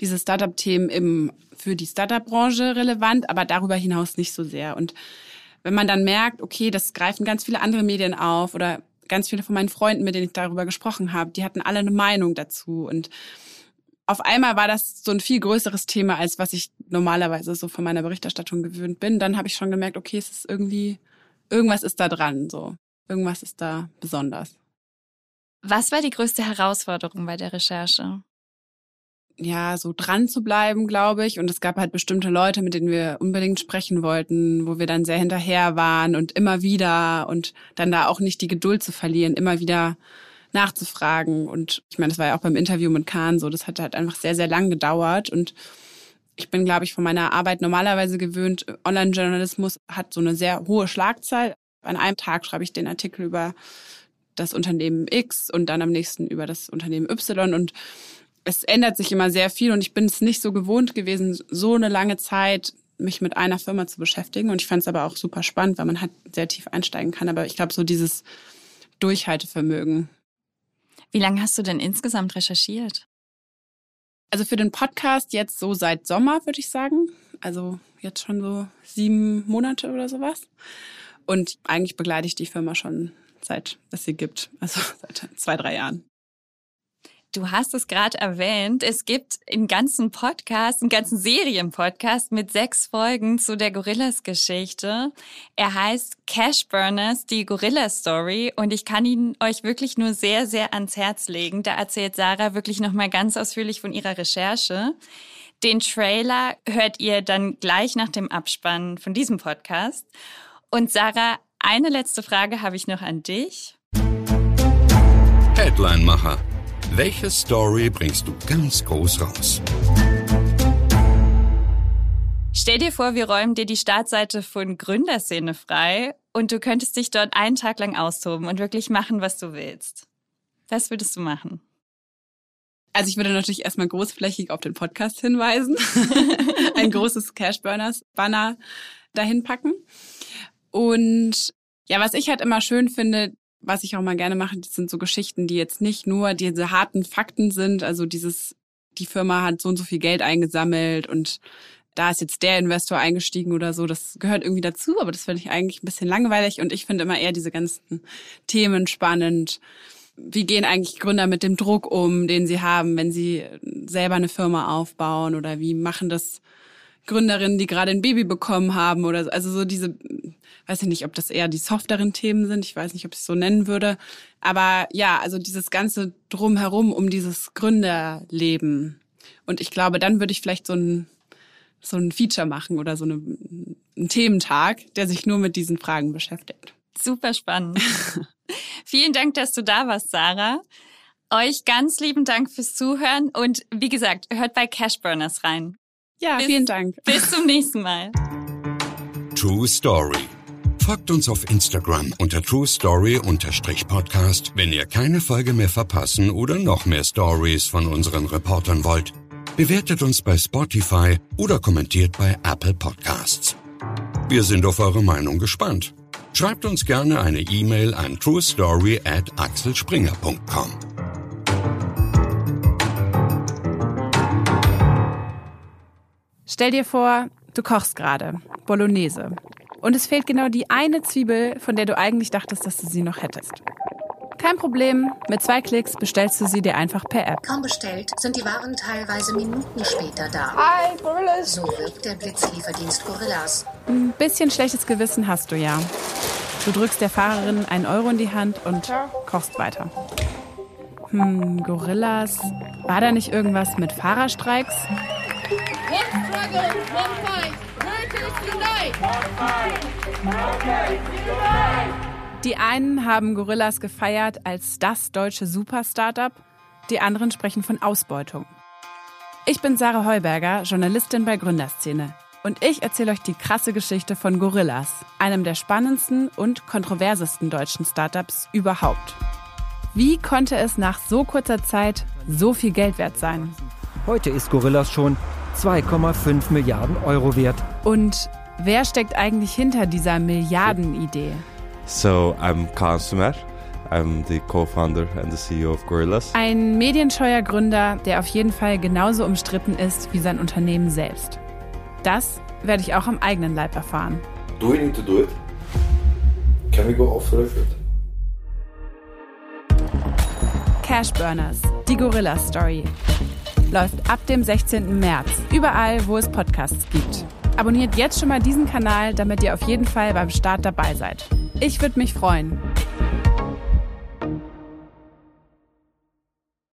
[SPEAKER 3] diese Startup-Themen eben für die Startup-Branche relevant, aber darüber hinaus nicht so sehr. Und wenn man dann merkt, okay, das greifen ganz viele andere Medien auf oder ganz viele von meinen Freunden, mit denen ich darüber gesprochen habe, die hatten alle eine Meinung dazu und auf einmal war das so ein viel größeres Thema, als was ich normalerweise so von meiner Berichterstattung gewöhnt bin. Dann habe ich schon gemerkt, okay, es ist irgendwie, irgendwas ist da dran, so. Irgendwas ist da besonders.
[SPEAKER 2] Was war die größte Herausforderung bei der Recherche?
[SPEAKER 3] Ja, so dran zu bleiben, glaube ich. Und es gab halt bestimmte Leute, mit denen wir unbedingt sprechen wollten, wo wir dann sehr hinterher waren und immer wieder und dann da auch nicht die Geduld zu verlieren, immer wieder nachzufragen. Und ich meine, das war ja auch beim Interview mit Kahn so, das hat halt einfach sehr, sehr lang gedauert. Und ich bin, glaube ich, von meiner Arbeit normalerweise gewöhnt, Online-Journalismus hat so eine sehr hohe Schlagzahl. An einem Tag schreibe ich den Artikel über das Unternehmen X und dann am nächsten über das Unternehmen Y und es ändert sich immer sehr viel und ich bin es nicht so gewohnt gewesen, so eine lange Zeit mich mit einer Firma zu beschäftigen und ich fand es aber auch super spannend, weil man halt sehr tief einsteigen kann. Aber ich glaube, so dieses Durchhaltevermögen
[SPEAKER 2] wie lange hast du denn insgesamt recherchiert?
[SPEAKER 3] Also für den Podcast jetzt so seit Sommer, würde ich sagen. Also jetzt schon so sieben Monate oder sowas. Und eigentlich begleite ich die Firma schon seit es sie gibt, also seit zwei, drei Jahren.
[SPEAKER 2] Du hast es gerade erwähnt. Es gibt einen ganzen Podcast, einen ganzen Serienpodcast mit sechs Folgen zu der Gorillas-Geschichte. Er heißt Cash Burners, die Gorilla-Story. Und ich kann ihn euch wirklich nur sehr, sehr ans Herz legen. Da erzählt Sarah wirklich nochmal ganz ausführlich von ihrer Recherche. Den Trailer hört ihr dann gleich nach dem Abspann von diesem Podcast. Und Sarah, eine letzte Frage habe ich noch an dich.
[SPEAKER 1] Headline-Macher. Welche Story bringst du ganz groß raus?
[SPEAKER 2] Stell dir vor, wir räumen dir die Startseite von Gründerszene frei und du könntest dich dort einen Tag lang austoben und wirklich machen, was du willst. Was würdest du machen?
[SPEAKER 3] Also ich würde natürlich erstmal großflächig auf den Podcast hinweisen, ein großes Cashburners-Banner dahin packen. Und ja, was ich halt immer schön finde, was ich auch mal gerne mache, sind so Geschichten, die jetzt nicht nur diese harten Fakten sind, also dieses, die Firma hat so und so viel Geld eingesammelt und da ist jetzt der Investor eingestiegen oder so, das gehört irgendwie dazu, aber das finde ich eigentlich ein bisschen langweilig und ich finde immer eher diese ganzen Themen spannend. Wie gehen eigentlich Gründer mit dem Druck um, den sie haben, wenn sie selber eine Firma aufbauen oder wie machen das Gründerinnen, die gerade ein Baby bekommen haben oder so. Also so diese, weiß ich nicht, ob das eher die softeren Themen sind. Ich weiß nicht, ob ich es so nennen würde. Aber ja, also dieses ganze drumherum um dieses Gründerleben. Und ich glaube, dann würde ich vielleicht so ein, so ein Feature machen oder so eine, einen Thementag, der sich nur mit diesen Fragen beschäftigt.
[SPEAKER 2] Super spannend. Vielen Dank, dass du da warst, Sarah. Euch ganz lieben Dank fürs Zuhören und wie gesagt, hört bei Cashburners rein.
[SPEAKER 3] Ja, bis, vielen Dank.
[SPEAKER 2] Bis zum nächsten Mal.
[SPEAKER 1] True Story. Folgt uns auf Instagram unter True Story-Podcast, wenn ihr keine Folge mehr verpassen oder noch mehr Stories von unseren Reportern wollt. Bewertet uns bei Spotify oder kommentiert bei Apple Podcasts. Wir sind auf eure Meinung gespannt. Schreibt uns gerne eine E-Mail an truestory at axelspringer.com.
[SPEAKER 3] Stell dir vor, du kochst gerade Bolognese und es fehlt genau die eine Zwiebel, von der du eigentlich dachtest, dass du sie noch hättest. Kein Problem, mit zwei Klicks bestellst du sie dir einfach per App.
[SPEAKER 10] Kaum bestellt, sind die Waren teilweise Minuten später da.
[SPEAKER 11] Hi, Gorillas!
[SPEAKER 10] So wirkt der Blitzlieferdienst Gorillas.
[SPEAKER 3] Ein bisschen schlechtes Gewissen hast du ja. Du drückst der Fahrerin einen Euro in die Hand und kochst weiter. Hm, Gorillas. War da nicht irgendwas mit Fahrerstreiks? Die einen haben Gorillas gefeiert als das deutsche Super-Startup, die anderen sprechen von Ausbeutung. Ich bin Sarah Heuberger, Journalistin bei Gründerszene. Und ich erzähle euch die krasse Geschichte von Gorillas, einem der spannendsten und kontroversesten deutschen Startups überhaupt. Wie konnte es nach so kurzer Zeit so viel Geld wert sein?
[SPEAKER 11] Heute ist Gorillas schon 2,5 Milliarden Euro wert.
[SPEAKER 3] Und wer steckt eigentlich hinter dieser Milliardenidee?
[SPEAKER 12] So, I'm Consumer. I'm the co-founder and the CEO of Gorillas.
[SPEAKER 3] Ein medienscheuer Gründer, der auf jeden Fall genauso umstritten ist wie sein Unternehmen selbst. Das werde ich auch am eigenen Leib erfahren.
[SPEAKER 13] Do we need to do it? Can we go off the record?
[SPEAKER 3] Cashburners, die Gorilla Story. Läuft ab dem 16. März, überall, wo es Podcasts gibt. Abonniert jetzt schon mal diesen Kanal, damit ihr auf jeden Fall beim Start dabei seid. Ich würde mich freuen.